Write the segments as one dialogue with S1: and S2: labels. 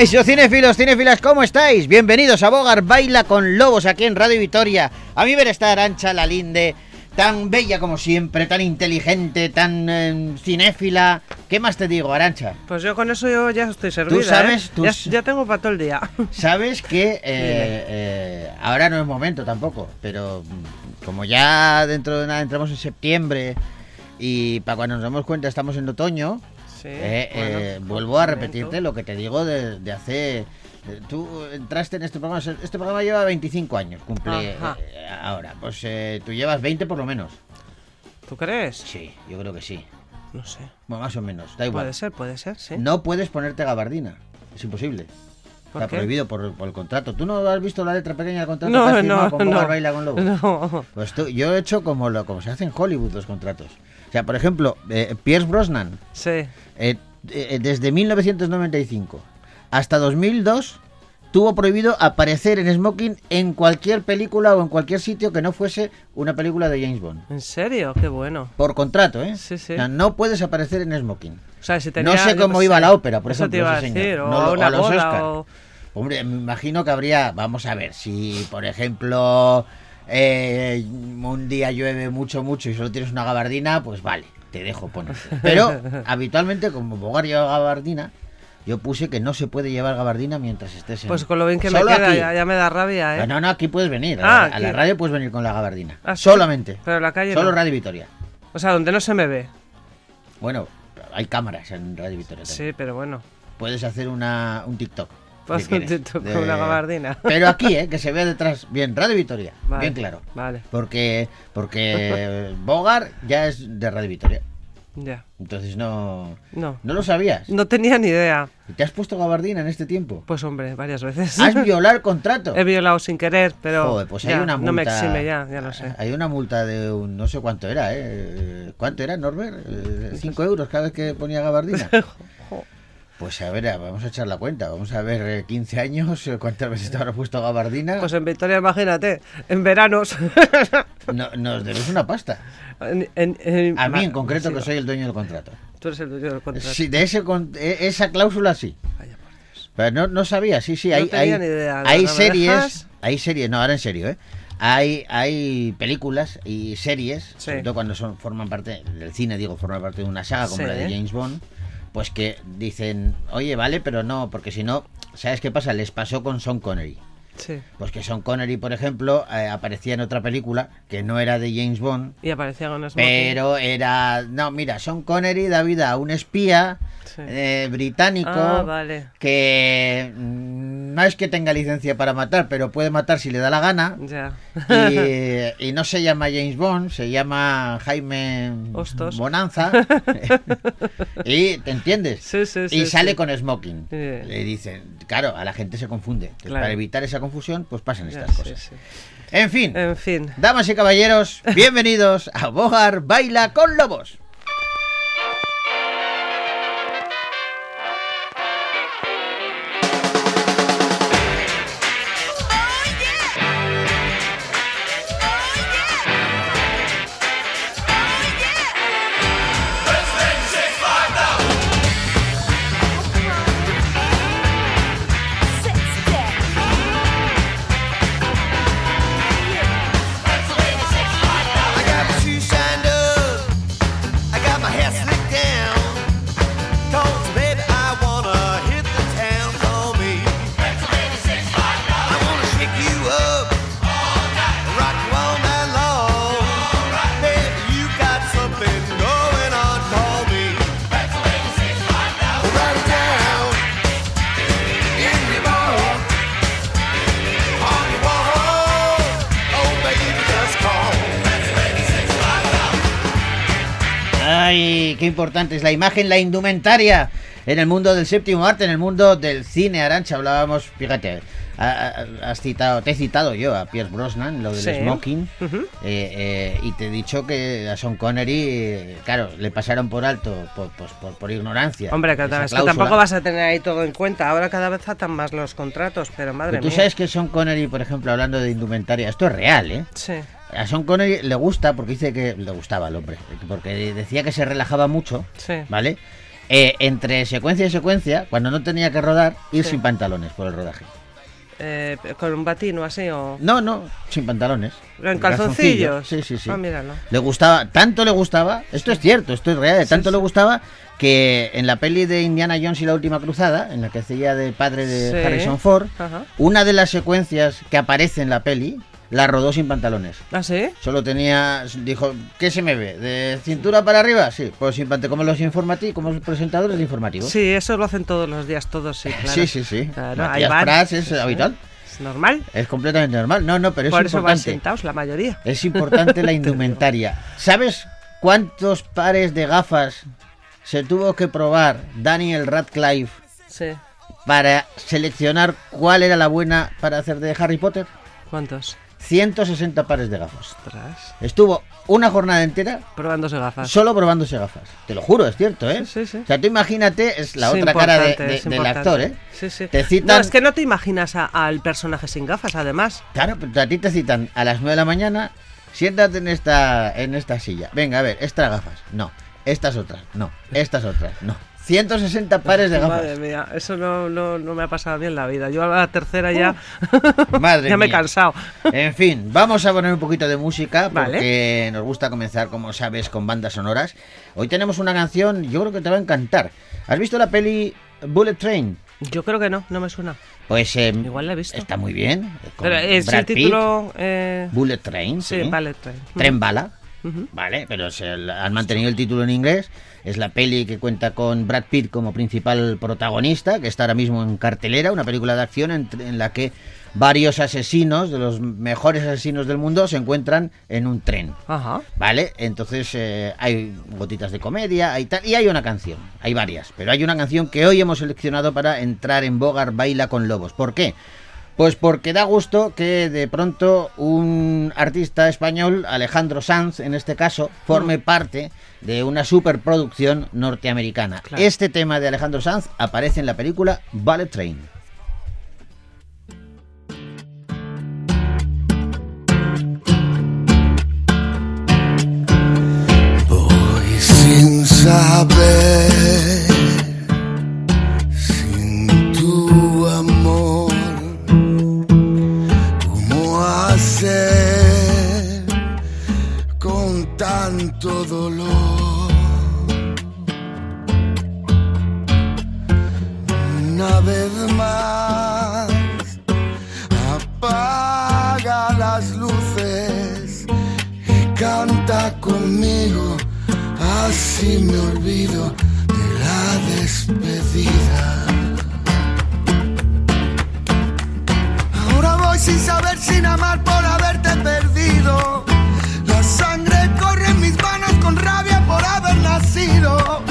S1: Caixo cinefilos, cinefilas, ¿cómo estáis? Bienvenidos a Bogar Baila con Lobos aquí en Radio Vitoria. A mi ver está Arancha la Linde, tan bella como siempre, tan inteligente, tan eh, cinéfila. ¿Qué más te digo, Arancha?
S2: Pues yo con eso yo ya estoy servida.
S1: Tú sabes,
S2: ¿eh?
S1: tú
S2: ya, ya tengo para todo el día.
S1: Sabes que eh, eh, ahora no es momento tampoco, pero mm, como ya dentro de nada entramos en septiembre y para cuando nos damos cuenta estamos en otoño,
S2: Sí,
S1: Eh,
S2: bueno,
S1: eh, vuelvo a repetirte lo que te digo de, de hace... Tú entraste en este programa, este programa lleva 25 años, cumple eh, ahora. Pues eh, tú llevas 20 por lo menos.
S2: ¿Tú crees?
S1: Sí, yo creo que sí.
S2: No sé.
S1: Bueno, más o menos, da igual.
S2: Puede ser, puede ser, sí.
S1: No puedes ponerte gabardina, es imposible.
S2: ¿Por
S1: Está
S2: qué?
S1: prohibido por, por el contrato. ¿Tú no has visto la letra pequeña del contrato
S2: No,
S1: que has firmado
S2: no,
S1: con
S2: no.
S1: Baila con Lobos?
S2: No.
S1: Pues tú- yo he hecho como, lo, como se hace en Hollywood los contratos. O sea, por ejemplo, eh, Pierce Brosnan,
S2: Sí.
S1: Eh, eh, desde 1995 hasta 2002 tuvo prohibido aparecer en smoking en cualquier película o en cualquier sitio que no fuese una película de James Bond.
S2: ¿En serio? Qué bueno.
S1: Por contrato, ¿eh?
S2: Sí, sí.
S1: O sea, no puedes aparecer en smoking.
S2: O sea, si tenía,
S1: no sé cómo iba
S2: sé.
S1: la ópera, por
S2: Eso
S1: ejemplo.
S2: te iba a
S1: ese señor.
S2: decir, o
S1: No
S2: a una
S1: a los
S2: boda,
S1: Oscar.
S2: o...
S1: Hombre, me imagino que habría, vamos a ver, si por ejemplo eh, un día llueve mucho, mucho y solo tienes una gabardina, pues vale, te dejo poner. Pero habitualmente, como Bogar lleva gabardina, yo puse que no se puede llevar gabardina mientras estés en...
S2: Pues con lo bien que me queda, ya, ya me da rabia, ¿eh?
S1: No, no, aquí puedes venir. A,
S2: Ah,
S1: la- a la radio puedes venir con la gabardina.
S2: Ah, ¿sí?
S1: Solamente.
S2: Pero en la calle
S1: Solo
S2: no.
S1: Radio Vitoria.
S2: O sea, donde no se me ve.
S1: Bueno, hay cámaras en Radio Vitoria también.
S2: Sí, pero bueno.
S1: Puedes hacer una, un TikTok. De-
S2: con una gabardina.
S1: Pero aquí, ¿eh? que se vea detrás. Bien, Radio Vitoria.
S2: Vale,
S1: Bien claro.
S2: Vale,
S1: Porque, porque Bogar ya es de Radio Vitoria.
S2: ya.
S1: Entonces no,
S2: No.
S1: no lo sabías.
S2: No tenía ni idea.
S1: ¿Y ¿Te has puesto gabardina en este tiempo?
S2: Pues hombre, varias veces.
S1: ¿Has violado el contrato?
S2: He violado sin querer, pero
S1: Joder, pues hay
S2: ya,
S1: una multa.
S2: no me exime ya, ya lo sé.
S1: Hay una multa de un, no sé cuánto era, ¿eh? ¿Cuánto era, Norbert? Eh, ¿Cinco euros cada vez que ponía gabardina? Pues a ver, vamos a echar la cuenta. Vamos a ver, eh, 15 años, eh, ¿cuántas veces te habrá puesto gabardina?
S2: Pues en Victoria, imagínate, en veranos.
S1: No, nos debes una pasta.
S2: En- en- en-
S1: A mí en concreto, que soy el dueño del contrato.
S2: Tú eres el dueño del contrato.
S1: Sí, de ese, con- e- esa cláusula sí.
S2: Vaya por Dios.
S1: Pero no, no sabía, sí, sí.
S2: No
S1: Hay,
S2: tenía
S1: hay,
S2: ni idea,
S1: hay
S2: ¿no me
S1: series, hay series, no, ahora en serio, ¿eh? Hay, hay películas y series,
S2: Sí.
S1: sobre todo cuando son, forman parte del cine, digo, forman parte de una saga como
S2: Sí.
S1: la de James Bond, pues que dicen, oye, vale, pero no, porque si no, ¿sabes qué pasa? Les pasó con Sean Connery.
S2: Sí.
S1: Pues que Sean Connery, por ejemplo, eh, aparecía en otra película que no era de James Bond,
S2: Y aparecía con smoking.
S1: pero era. No, mira, Sean Connery da vida a un espía
S2: Sí.
S1: eh, británico
S2: Ah, vale.
S1: que mm, no es que tenga licencia para matar, pero puede matar si le da la gana.
S2: Ya.
S1: Y, y no se llama James Bond, se llama Jaime
S2: Hostos.
S1: Bonanza. y te entiendes.
S2: Sí, sí, sí,
S1: y sale con smoking. Le dicen, claro, a la gente se confunde.
S2: Claro.
S1: Para evitar esa confusión, pues pasan estas
S2: sí,
S1: cosas.
S2: sí.
S1: En fin.
S2: En fin.
S1: Damas y caballeros, bienvenidos a Bogar Baila con Lobos. Qué importante es la imagen, la indumentaria en el mundo del séptimo arte, en el mundo del cine, Arancha. Hablábamos, fíjate, ha- ha- has citado, te he citado yo a Pierce Brosnan, lo del
S2: Sí.
S1: smoking,
S2: Ujú.
S1: eh, eh, y te he dicho que a Sean Connery, eh, claro, le pasaron por alto, por, pues, por, por ignorancia.
S2: Hombre, que, es que tampoco vas a tener ahí todo en cuenta. Ahora cada vez atan más los contratos, pero madre
S1: Pero tú
S2: mía.
S1: sabes que Sean Connery, por ejemplo, hablando de indumentaria, esto es real, ¿eh?
S2: Sí.
S1: A Sean Connery le gusta, porque dice que le gustaba al hombre, porque decía que se relajaba mucho,
S2: Sí.
S1: ¿vale? eh, entre secuencia y secuencia, cuando no tenía que rodar, ir sin pantalones por el rodaje.
S2: Eh, con un batino así o...
S1: No, no, sin pantalones.
S2: ¿En calzoncillos?
S1: Sí, sí, sí.
S2: Ah, míralo.
S1: Le gustaba, tanto le gustaba, esto es cierto, esto es real, tanto le gustaba que en la peli de Indiana Jones y la última cruzada, en la que hacía de padre de. Harrison Ford,
S2: Ajá.
S1: una de las secuencias que aparece en la peli la rodó sin pantalones.
S2: ¿Ah, sí?
S1: Solo tenía, dijo, ¿qué se me ve? ¿De cintura para arriba? Sí, pues sin pantalones, como los informativos, como los presentadores de informativos.
S2: Sí, eso lo hacen todos los días, todos, sí, claro.
S1: sí, sí. sí.
S2: Claro,
S1: Matías
S2: van.
S1: Prats es habitual,
S2: Es normal.
S1: es completamente normal. No, no, pero es
S2: Por eso van
S1: importante.
S2: sentados la mayoría.
S1: Es importante la indumentaria. ¿Sabes cuántos pares de gafas se tuvo que probar Daniel Radcliffe
S2: Sí.
S1: para seleccionar cuál era la buena para hacer de Harry Potter?
S2: ¿Cuántos?
S1: 160 pares de gafas.
S2: Ostras.
S1: Estuvo una jornada entera
S2: Probándose gafas.
S1: solo probándose gafas. Te lo juro, es cierto, ¿eh?
S2: Sí, sí, sí.
S1: O sea, tú imagínate, es la
S2: Es
S1: otra cara de- del actor, ¿eh?
S2: Sí, sí.
S1: Te citan-
S2: No, es que no te imaginas a- al personaje sin gafas, además.
S1: Claro, pero a ti te citan a las 9 de la mañana, siéntate en esta, en esta silla. Venga, a ver, estas gafas. No. Estas otras. No. Estas otras. No. 160 pares de gafas.
S2: Madre mía, eso no, no, no me ha pasado a mí en la vida. Yo a la tercera ya,
S1: Madre
S2: ya me he cansado.
S1: En fin, vamos a poner un poquito de música
S2: Vale.
S1: porque nos gusta comenzar, como sabes, con bandas sonoras. Hoy tenemos una canción, yo creo que te va a encantar. ¿Has visto la peli Bullet Train?
S2: Yo creo que no, no me suena.
S1: Pues eh,
S2: Igual la he visto.
S1: está muy bien.
S2: Pero es
S1: Brad
S2: el
S1: Pitt,
S2: título... eh,
S1: Bullet Train,
S2: sí,
S1: sí.
S2: vale, trae.
S1: Tren bala. Vale, pero se han mantenido el título en inglés. Es la peli que cuenta con Brad Pitt como principal protagonista, que está ahora mismo en cartelera, una película de acción en, en la que varios asesinos, de los mejores asesinos del mundo, se encuentran en un tren.
S2: Ajá.
S1: ¿Vale? Entonces eh, hay gotitas de comedia, hay tal, y hay una canción, hay varias, pero hay una canción que hoy hemos seleccionado para entrar en Bogar Baila con Lobos. ¿Por qué? Pues porque da gusto que de pronto un artista español, Alejandro Sanz en este caso, forme parte de una superproducción norteamericana.
S2: Claro.
S1: Este tema de Alejandro Sanz aparece en la película Ballet Train.
S3: Voy sin saber, dolor. Una vez más, apaga las luces y canta conmigo, así me olvido de la despedida. Ahora voy sin saber, sin amar por haberte perdido. Haber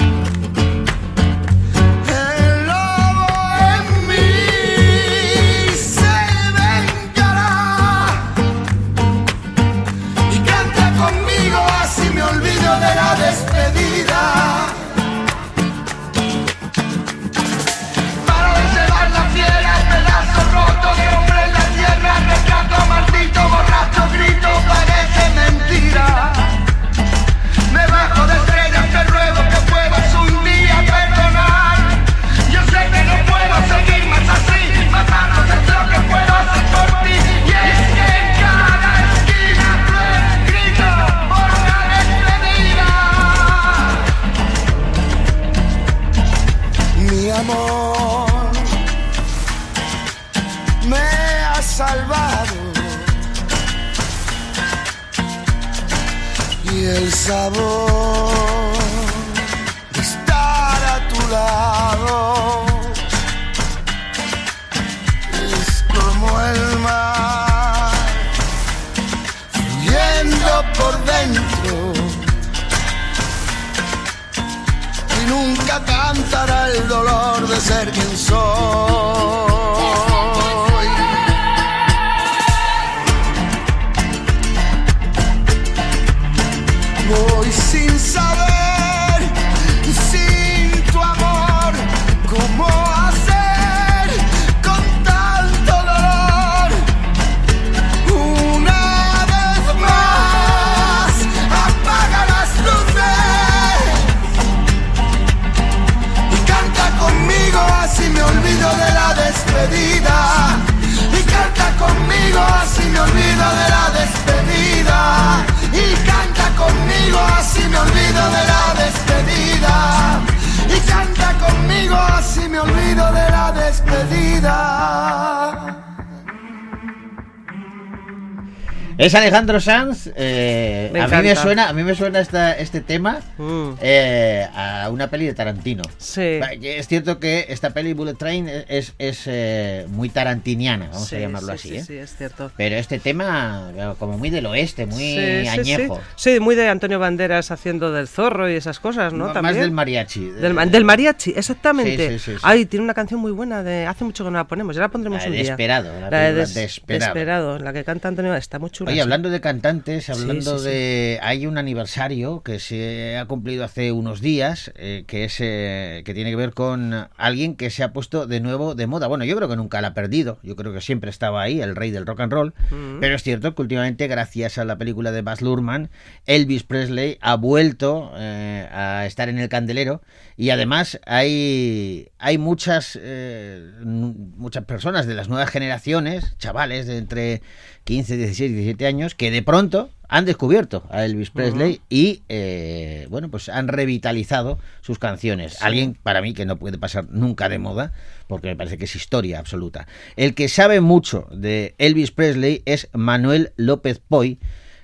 S3: Es
S1: Alejandro Sanz. eh, a mí me suena, a mí me suena esta- este tema
S2: Mm.
S1: eh, a una peli de Tarantino.
S2: Sí.
S1: Es cierto que esta peli Bullet Train es, es eh, muy tarantiniana, vamos
S2: Sí,
S1: a llamarlo
S2: sí,
S1: así.
S2: sí,
S1: ¿eh?
S2: sí, es cierto.
S1: Pero este tema, como muy del oeste, muy añejo.
S2: Sí, muy de Antonio Banderas haciendo del zorro y esas cosas, ¿no?
S1: Más
S2: También.
S1: del mariachi. de-
S2: Del, ma- del mariachi, exactamente.
S1: Sí, sí, sí, sí.
S2: Ay, tiene una canción muy buena de hace mucho que no la ponemos, ya la pondremos
S1: La
S2: un día.
S1: Desperado, la
S2: La de Des-
S1: Desperado.
S2: Desperado, la que canta Antonio, está muy chula.
S1: Oye, hablando de cantantes, hablando
S2: sí, sí.
S1: de... Hay un aniversario que se ha cumplido hace unos días, eh, que es eh, que tiene que ver con alguien que se ha puesto de nuevo de moda. Bueno, yo creo que nunca la ha perdido, yo creo que siempre estaba ahí, el rey del rock and roll,
S2: Mm.
S1: pero es cierto que últimamente, gracias a la película de Baz Luhrmann, Elvis Presley ha vuelto eh, a estar en el candelero y además hay, hay muchas, eh, muchas personas de las nuevas generaciones, chavales de entre 15, 16, 17 años, que de pronto han descubierto a Elvis Presley y, eh, bueno, pues han revitalizado sus canciones. Alguien, para mí, que no puede pasar nunca de moda, porque me parece que es historia absoluta. El que sabe mucho de Elvis Presley es Manuel López Poy,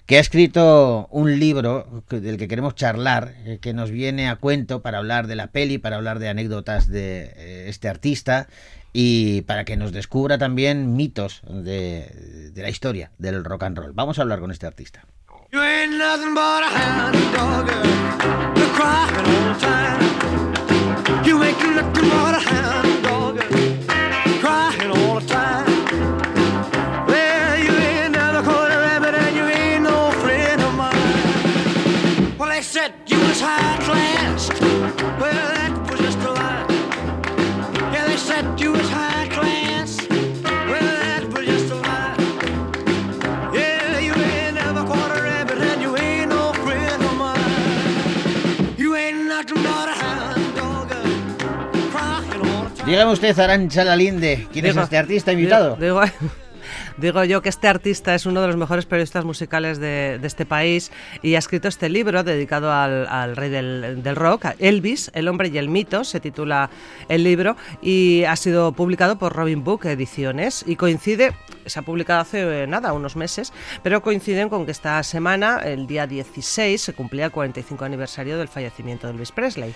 S1: que ha escrito un libro del que queremos charlar, eh, que nos viene a cuento para hablar de la peli, para hablar de anécdotas de eh, este artista y para que nos descubra también mitos de, la historia del rock and roll. Vamos a hablar con este artista. Dígame usted, Arancha Lalinde, ¿quién es este artista invitado?
S2: Digo yo que este artista es uno de los mejores periodistas musicales de, este país y ha escrito este libro dedicado al, rey del, del rock, Elvis, El hombre y el mito, se titula el libro y ha sido publicado por Robin Book Ediciones y coincide, se ha publicado hace eh, nada, unos meses, pero coinciden con que esta semana, el día 16, se cumplía el 45 aniversario del fallecimiento de Elvis Presley.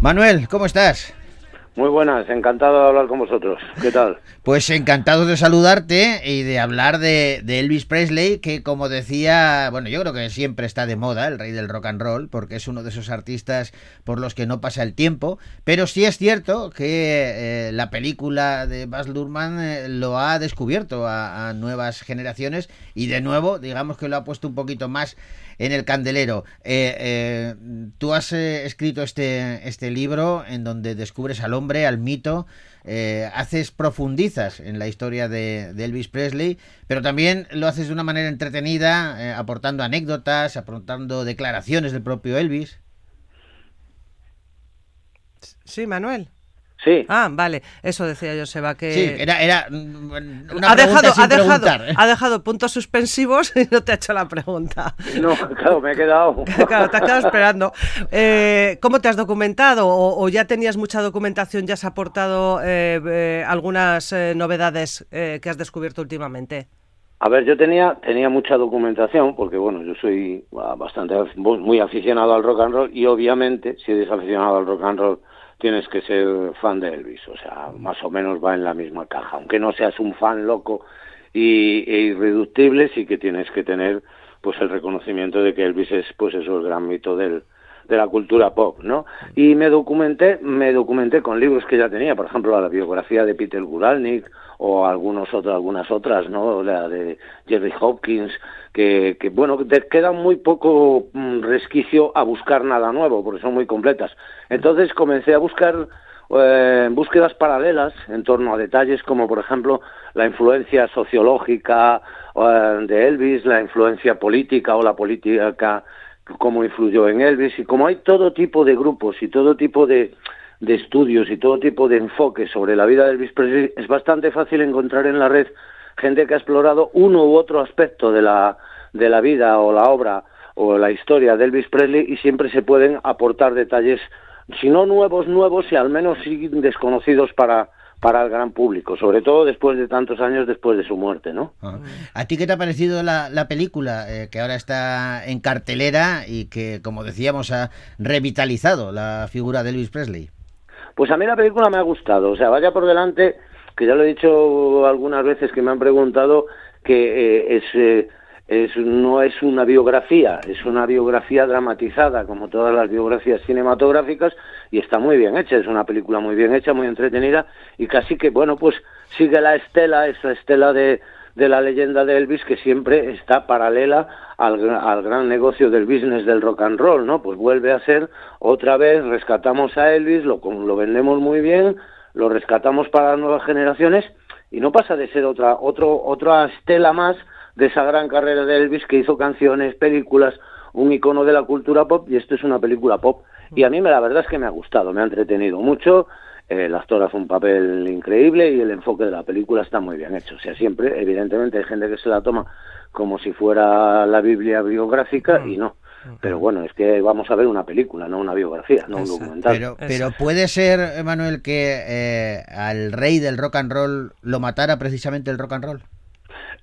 S1: Manuel, ¿cómo estás?
S4: Muy buenas, encantado de hablar con vosotros. ¿Qué tal?
S1: Pues encantado de saludarte y de hablar de, Elvis Presley, que como decía, bueno, yo creo que siempre está de moda, el rey del rock and roll, porque es uno de esos artistas por los que no pasa el tiempo, pero sí es cierto que eh, la película de Baz Luhrmann eh, lo ha descubierto a, nuevas generaciones y de nuevo, digamos que lo ha puesto un poquito más en el candelero. Eh, eh, tú has escrito este, este libro en donde descubres al hombre, al mito, eh, haces, profundizas en la historia de, Elvis Presley, pero también lo haces de una manera entretenida, eh, aportando anécdotas, aportando declaraciones del propio Elvis.
S2: Sí, Manuel.
S4: Sí,
S2: Ah, vale, eso decía Joseba que...
S1: Sí, era, era mm, una
S2: ha dejado,
S1: sin
S2: ha, dejado.
S1: ¿eh?
S2: ha dejado puntos suspensivos y no te ha hecho la pregunta.
S4: no, claro, me he quedado.
S2: Claro, te has quedado esperando. Eh, ¿Cómo te has documentado? ¿O, o ya tenías mucha documentación? ¿Ya has aportado eh, eh, algunas eh, novedades eh, que has descubierto últimamente?
S4: A ver, yo tenía tenía mucha documentación porque bueno, yo soy ah, bastante muy aficionado al rock and roll y obviamente si eres aficionado al rock and roll tienes que ser fan de Elvis, o sea, más o menos va en la misma caja, aunque no seas un fan loco y, e irreductible, sí que tienes que tener pues el reconocimiento de que Elvis es pues eso el gran mito del de la cultura pop, ¿no? Y me documenté, me documenté con libros que ya tenía, por ejemplo, la biografía de Peter Guralnik o algunos otros, algunas otras, ¿no? La de Jerry Hopkins, que, que bueno, te queda muy poco mm, resquicio a buscar nada nuevo, porque son muy completas. Entonces comencé a buscar eh, búsquedas paralelas en torno a detalles como, por ejemplo, la influencia sociológica eh, de Elvis, la influencia política o la política cómo influyó en Elvis y como hay todo tipo de grupos y todo tipo de, de estudios y todo tipo de enfoques sobre la vida de Elvis Presley, es bastante fácil encontrar en la red gente que ha explorado uno u otro aspecto de la, de la vida o la obra o la historia de Elvis Presley y siempre se pueden aportar detalles, si no nuevos, nuevos, y al menos sí desconocidos para, para el gran público, sobre todo después de tantos años después de su muerte, ¿no?
S1: Ah. ¿A ti qué te ha parecido la, la película eh, que ahora está en cartelera y que, como decíamos, ha revitalizado la figura de Elvis Presley?
S4: Pues a mí la película me ha gustado, o sea, vaya por delante, que ya lo he dicho algunas veces que me han preguntado que eh, es... Eh, es, no es una biografía, es una biografía dramatizada, como todas las biografías cinematográficas, y está muy bien hecha, es una película muy bien hecha, muy entretenida, y casi que, bueno, pues sigue la estela, esa estela de, de la leyenda de Elvis que siempre está paralela al, al gran negocio del business del rock and roll, ¿no? Pues vuelve a ser otra vez, rescatamos a Elvis, lo, lo vendemos muy bien, lo rescatamos para las nuevas generaciones, y no pasa de ser otra, otro, otra estela más de esa gran carrera de Elvis que hizo canciones, películas, un icono de la cultura pop y esto es una película pop. Y a mí me, la verdad es que me ha gustado, me ha entretenido mucho, eh, el actor hace un papel increíble y el enfoque de la película está muy bien hecho. O sea, siempre, evidentemente, hay gente que se la toma como si fuera la Biblia biográfica y no. Pero bueno, es que vamos a ver una película, no una biografía, no un documental.
S1: Pero, pero puede ser, Manuel, que eh, al rey del rock and roll lo matara precisamente el rock and roll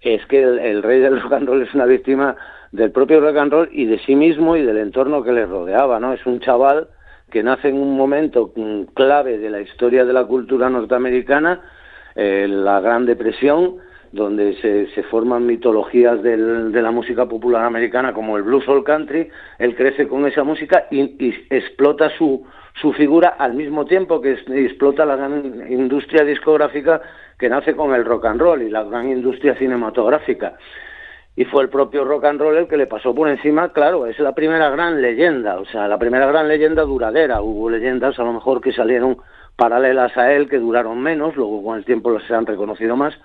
S4: es que el, el, rey del rock and roll es una víctima del propio rock and roll y de sí mismo y del entorno que le rodeaba, ¿no? Es un chaval que nace en un momento clave de la historia de la cultura norteamericana, eh, la Gran Depresión, donde se, forman mitologías de la música popular americana como el blues el country, él crece con esa música y, y explota su, su figura al mismo tiempo que explota la gran industria discográfica que nace con el rock and roll y la gran industria cinematográfica. Y fue el propio rock and roll el que le pasó por encima, claro, es la primera gran leyenda, o sea, la primera gran leyenda duradera. Hubo leyendas a lo mejor que salieron paralelas a él, que duraron menos, luego con el tiempo se han reconocido más,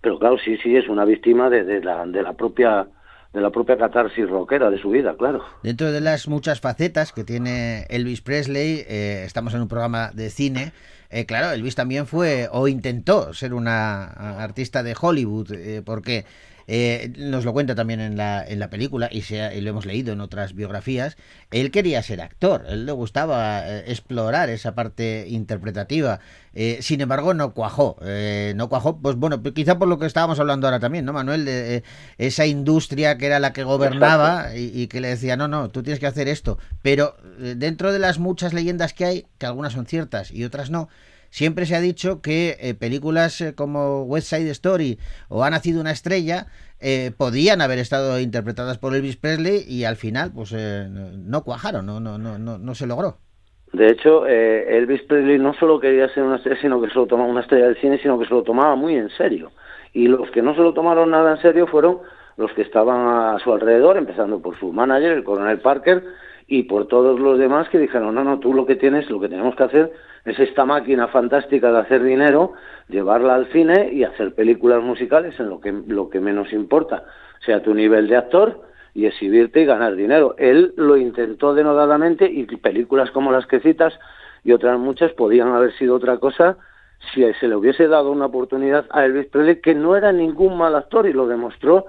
S4: pero claro, sí, sí, es una víctima de, de la, de la propia de la propia catarsis rockera de su vida, claro.
S1: Dentro de las muchas facetas que tiene Elvis Presley, eh, estamos en un programa de cine, eh, claro, Elvis también fue o intentó ser una artista de Hollywood, eh, porque eh, nos lo cuenta también en la, en la película y, se, y, lo hemos leído en otras biografías, él quería ser actor, él le gustaba eh, explorar esa parte interpretativa, eh, sin embargo no cuajó, eh, no cuajó, pues bueno, quizá por lo que estábamos hablando ahora también, ¿no, Manuel? De esa industria que era la que gobernaba y, y, que le decía, no, no, tú tienes que hacer esto, pero dentro de las muchas leyendas que hay, que algunas son ciertas y otras no, siempre se ha dicho que eh, películas eh, como West Side Story o Ha nacido una estrella eh, podían haber estado interpretadas por Elvis Presley y al final pues eh, no cuajaron, no, no, no, no, no se logró.
S4: De hecho, eh, Elvis Presley no solo quería ser una estrella, sino que se lo tomaba una estrella del cine, sino que se lo tomaba muy en serio. Y los que no se lo tomaron nada en serio fueron los que estaban a su alrededor, empezando por su manager, el coronel Parker, y por todos los demás que dijeron, no, no, tú lo que tienes, lo que tenemos que hacer es esta máquina fantástica de hacer dinero, llevarla al cine y hacer películas musicales en lo que, lo que menos importa, sea tu nivel de actor y exhibirte y ganar dinero. Él lo intentó denodadamente y películas como las que citas y otras muchas podían haber sido otra cosa si se le hubiese dado una oportunidad a Elvis Presley, que no era ningún mal actor y lo demostró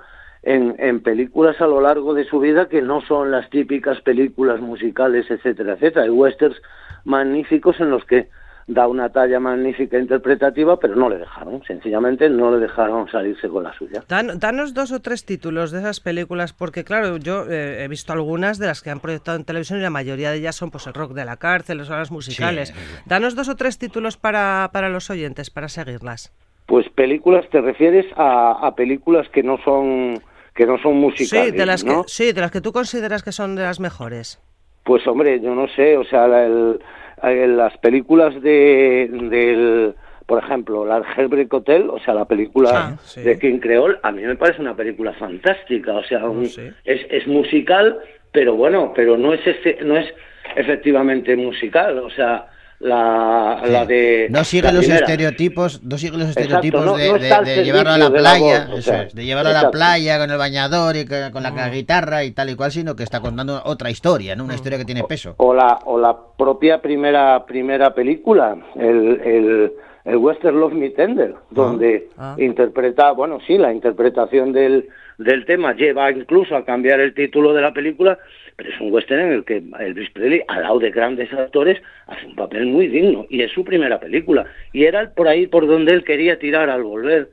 S4: en, en, películas a lo largo de su vida que no son las típicas películas musicales, etcétera, etcétera. Hay westerns magníficos en los que da una talla magnífica interpretativa, pero no le dejaron, sencillamente no le dejaron salirse con la suya.
S2: Dan, danos dos o tres títulos de esas películas, porque claro, yo eh, he visto algunas de las que han proyectado en televisión y la mayoría de ellas son pues el rock de la cárcel, las obras musicales. Sí. Danos dos o tres títulos para, para los oyentes, para seguirlas.
S4: Pues películas, ¿te refieres a, a películas que no son que no son musicales.
S2: Sí de, las
S4: ¿no?
S2: que, sí, de las que tú consideras que son de las mejores.
S4: Pues hombre, yo no sé, o sea, el, el, las películas de, del, por ejemplo, la Hellbreak Hotel, o sea, la película ah, sí. de King Creole, a mí me parece una película fantástica, o sea, un, sí. es, es musical, pero bueno, pero no es este, no es efectivamente musical, o sea, la, la de...
S1: No sigue los
S4: primera.
S1: estereotipos, no sigue los
S4: Exacto,
S1: estereotipos
S4: no-
S1: de,
S4: no
S1: de-
S4: está al
S1: de llevarlo a la playa,
S4: voz, o
S1: eso
S4: sea,
S1: es, de llevarlo a la playa con el bañador y que- con la guitarra y tal y cual, sino que está contando otra historia, ¿no? Una historia que tiene peso.
S4: o la o la propia primera primera película el, el, el Western Love Me Tender donde
S2: Ah.
S4: interpreta bueno sí la interpretación del del tema lleva incluso a cambiar el título de la película pero es un western en el que Elvis Presley al lado de grandes actores hace un papel muy digno y es su primera película. Y era por ahí por donde él quería tirar al volver.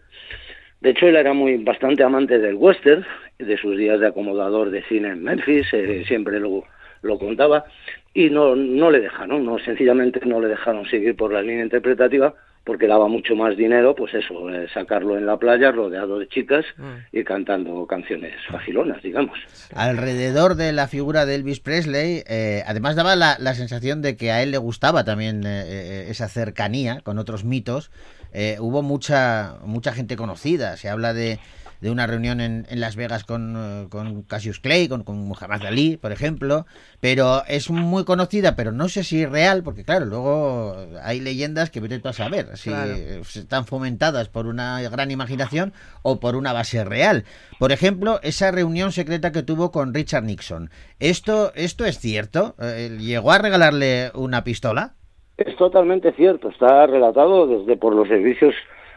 S4: De hecho, él era muy bastante amante del western, de sus días de acomodador de cine en Memphis, eh, siempre lo, lo contaba, y no, no le dejaron, no sencillamente no le dejaron seguir por la línea interpretativa, porque daba mucho más dinero, pues eso, eh, sacarlo en la playa rodeado de chicas y cantando canciones facilonas, digamos.
S1: Alrededor de la figura de Elvis Presley, eh, además daba la, la sensación de que a él le gustaba también eh, eh, esa cercanía con otros mitos. Eh, hubo mucha mucha gente conocida. Se habla de, de una reunión en, en Las Vegas con, eh, con Cassius Clay, con, con Muhammad Ali, por ejemplo. Pero es muy conocida, pero no sé si real, porque claro, luego hay leyendas que vete tú a saber si
S2: Claro.
S1: están fomentadas por una gran imaginación o por una base real. Por ejemplo, esa reunión secreta que tuvo con Richard Nixon. ¿Esto, esto es cierto? Eh, ¿Llegó a regalarle una pistola?
S4: Es totalmente cierto, está relatado desde por los servicios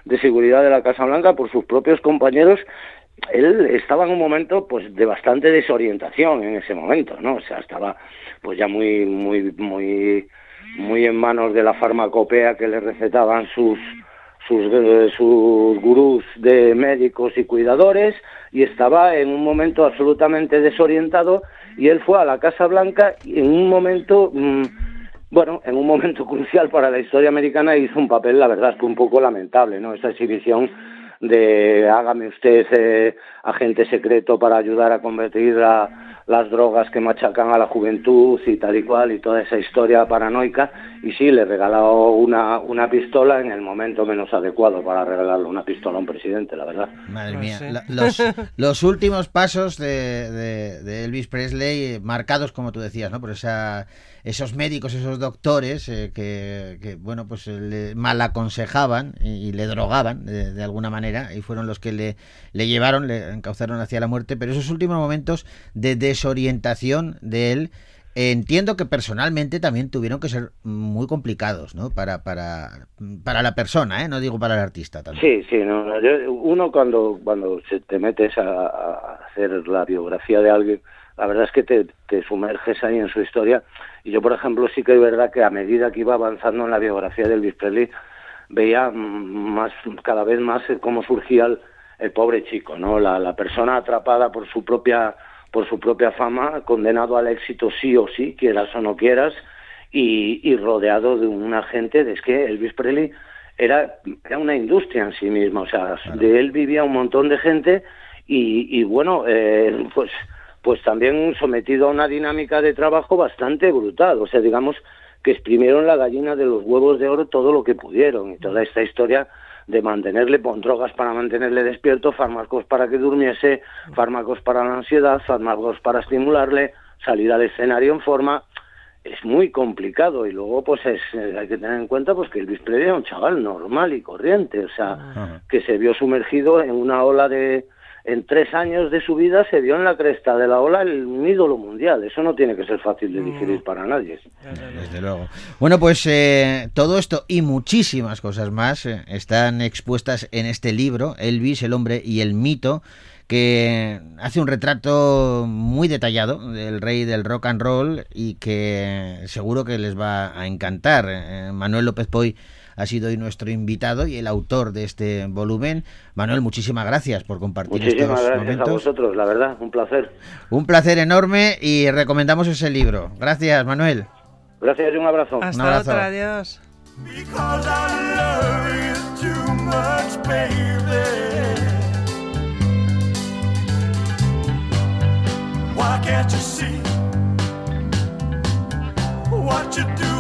S4: de seguridad de la Casa Blanca, por sus propios compañeros. Él estaba en un momento pues de bastante desorientación en ese momento, ¿no? O sea, estaba pues ya muy muy muy muy en manos de la farmacopea que le recetaban sus sus eh, sus gurús de médicos y cuidadores y estaba en un momento absolutamente desorientado y él fue a la Casa Blanca y en un momento mm, bueno, en un momento crucial para la historia americana hizo un papel, la verdad es que un poco lamentable, ¿no? Esa exhibición de hágame usted eh, agente secreto para ayudar a convertir la- las drogas que machacan a la juventud y tal y cual y toda esa historia paranoica y sí, le regaló una, una pistola en el momento menos adecuado para regalarle una pistola a un presidente, la verdad.
S1: Madre mía, los, los últimos pasos de, de- de Elvis Presley, marcados, como tú decías, ¿no? por esa, esos médicos, esos doctores eh, que, bueno, pues eh, le mal aconsejaban y, le drogaban de, de alguna manera y fueron los que le, le llevaron, le encauzaron hacia la muerte, pero esos últimos momentos de desorientación de él, eh, entiendo que personalmente también tuvieron que ser muy complicados, ¿no? Para, para, para la persona, ¿eh? No digo para el artista tanto.
S4: Sí, sí, no, uno cuando, cuando te metes a hacer la biografía de alguien, la verdad es que te, te sumerges ahí en su historia. Y yo, por ejemplo, sí que es verdad que a medida que iba avanzando en la biografía de Elvis Presley, veía más, cada vez más eh, cómo surgía el, el pobre chico, ¿no? La, la persona atrapada por su propia por su propia fama, condenado al éxito sí o sí, quieras o no quieras, y, y rodeado de una gente, es que Elvis Presley era, era una industria en sí misma, o sea, de él vivía un montón de gente y, y bueno, eh, pues, pues también sometido a una dinámica de trabajo bastante brutal, o sea, digamos que exprimieron la gallina de los huevos de oro todo lo que pudieron. Y toda esta historia de mantenerle con drogas para mantenerle despierto, fármacos para que durmiese, fármacos para la ansiedad, fármacos para estimularle, salir al escenario en forma, es muy complicado. Y luego pues es, eh, hay que tener en cuenta pues que Elvis Presley era un chaval normal y corriente, o sea, que se vio sumergido en una ola de en tres años de su vida se vio en la cresta de la ola el un ídolo mundial. Eso no tiene que ser fácil de digerir para nadie.
S1: Desde luego. Bueno, pues eh, todo esto y muchísimas cosas más eh, están expuestas en este libro, Elvis, el hombre y el mito, que hace un retrato muy detallado del rey del rock and roll y que seguro que les va a encantar. Eh, Manuel López Poy ha sido hoy nuestro invitado y el autor de este volumen. Manuel, muchísimas gracias por compartir
S4: Muchísimas
S1: estos
S4: gracias a vosotros, la verdad, un placer.
S1: Un placer enorme y recomendamos ese libro. Gracias, Manuel.
S4: Gracias y un abrazo.
S2: Hasta
S1: abrazo.
S2: otra, adiós.
S3: Because our love is too much, baby. Why can't you see what you're doing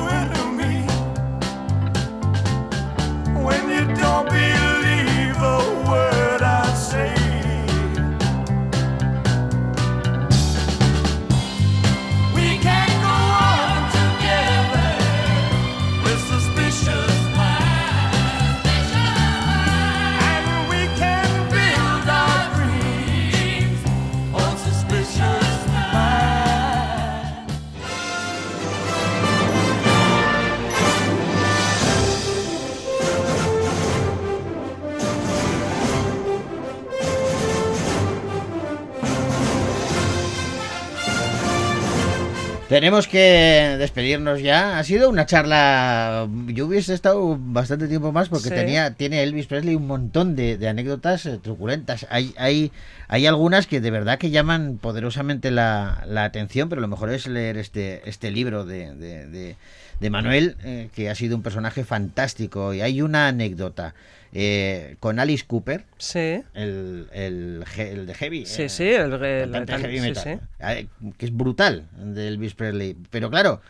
S1: Tenemos que despedirnos ya. Ha sido una charla. Yo hubiese estado bastante tiempo más porque
S2: Sí.
S1: tenía, tiene Elvis Presley un montón de, de anécdotas eh, truculentas. Hay, hay, hay algunas que de verdad que llaman poderosamente la, la atención, pero lo mejor es leer este, este libro de, de, de- de Manuel, eh, que ha sido un personaje fantástico. Y hay una anécdota eh, con Alice Cooper,
S2: Sí.
S1: el, el, de Heavy.
S2: Sí,
S1: eh,
S2: sí, el, el-
S1: heavy metal, eh, que es brutal de Elvis Presley. Pero claro,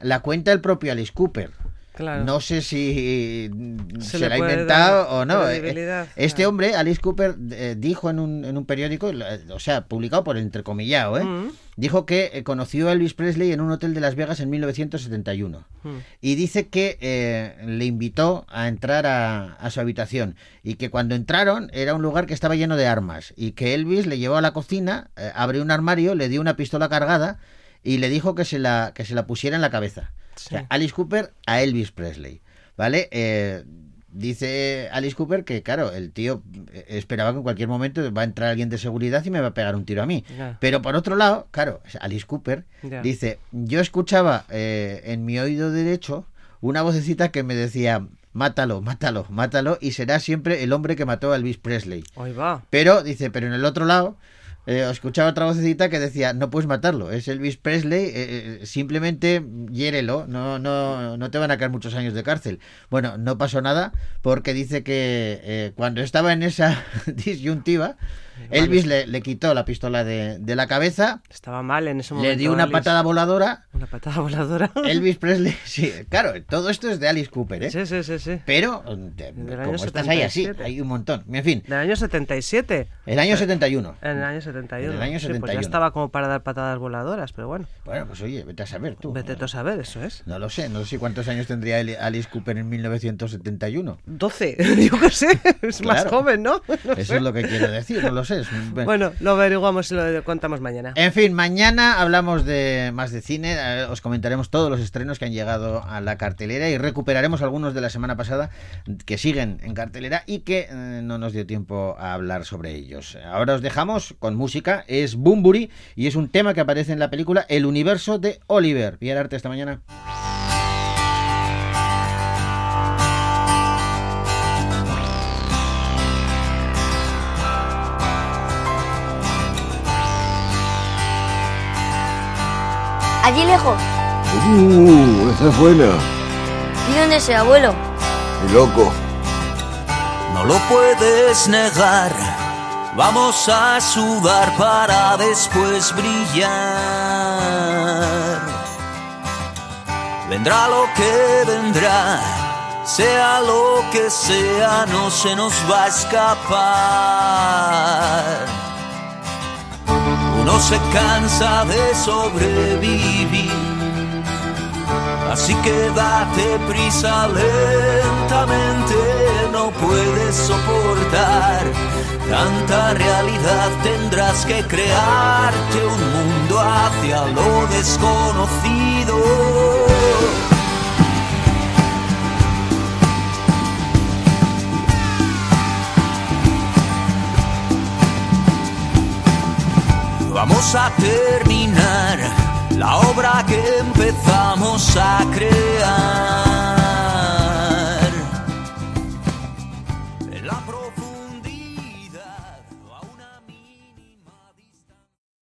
S1: la cuenta el propio Alice Cooper.
S2: Claro.
S1: No sé si
S2: Se
S1: la ha inventado o no. Eh,
S2: credibilidad,
S1: Este
S2: claro.
S1: hombre, Alice Cooper, eh, dijo en un, en un periódico, eh, o sea, publicado por el entrecomillado, ¿eh?
S2: Mm.
S1: dijo que eh, conoció a Elvis Presley en un hotel de Las Vegas en 1971.
S2: Mm.
S1: Y dice que eh, le invitó a entrar a, a su habitación y que cuando entraron era un lugar que estaba lleno de armas y que Elvis le llevó a la cocina, eh, abrió un armario, le dio una pistola cargada y le dijo que se la, que se la pusiera en la cabeza.
S2: Sí.
S1: O sea, Alice Cooper a Elvis Presley. ¿Vale? Eh, dice Alice Cooper que, claro, el tío eh, esperaba que en cualquier momento va a entrar alguien de seguridad y me va a pegar un tiro a mí. Pero por otro lado, claro, Alice Cooper dice, yo escuchaba eh, en mi oído derecho una vocecita que me decía, mátalo, mátalo, mátalo, y será siempre el hombre que mató a Elvis Presley.
S2: Ahí va.
S1: Pero, dice, pero en el otro lado, eh, escuchaba otra vocecita que decía, no puedes matarlo, es Elvis Presley, eh, eh, simplemente hiérelo, no, no, no te van a caer muchos años de cárcel. Bueno, no pasó nada, porque dice que eh, cuando estaba en esa disyuntiva, Elvis le, le quitó la pistola de, de la cabeza,
S2: Estaba mal en ese momento.
S1: le dio una
S2: Alice.
S1: patada voladora.
S2: Una patada voladora.
S1: Elvis Presley, sí, claro, todo esto es de Alice Cooper, ¿eh?
S2: Sí, sí, sí, sí.
S1: Pero, eh,
S2: Del
S1: como estás ahí así,
S2: 77.
S1: hay un montón. En fin,
S2: Del año 77.
S1: el año 71.
S2: En el año 71.
S1: En el año
S2: Sí, pues
S1: 71.
S2: ya estaba como para dar patadas voladoras, pero bueno.
S1: Bueno, pues oye, vete a saber tú.
S2: Vete tú a saber, eso es.
S1: No lo sé, no sé cuántos años tendría Alice Cooper en 1971.
S2: 12, yo qué sé. Es más joven, ¿no? No
S1: Eso
S2: sé.
S1: es lo que quiero decir, no lo sé. Es
S2: Bueno, lo averiguamos y lo contamos mañana.
S1: En fin, mañana hablamos de más de cine, eh, os comentaremos todos los estrenos que han llegado a la cartelera y recuperaremos algunos de la semana pasada que siguen en cartelera y que eh, no nos dio tiempo a hablar sobre ellos. Ahora os dejamos con música, es Bumburi y es un tema que aparece en la película El universo de Oliver. Pierre Arte esta mañana.
S5: Allí lejos.
S6: Uh, esa es buena.
S5: ¿Y dónde es el abuelo?
S6: Y loco.
S7: No lo puedes negar. Vamos a sudar para después brillar. Vendrá lo que vendrá, sea lo que sea, no se nos va a escapar. Uno se cansa de sobrevivir. Así que date prisa lentamente, no puedes soportar tanta realidad, tendrás que crearte un mundo hacia lo desconocido. Vamos a terminar la obra que empezamos a crear.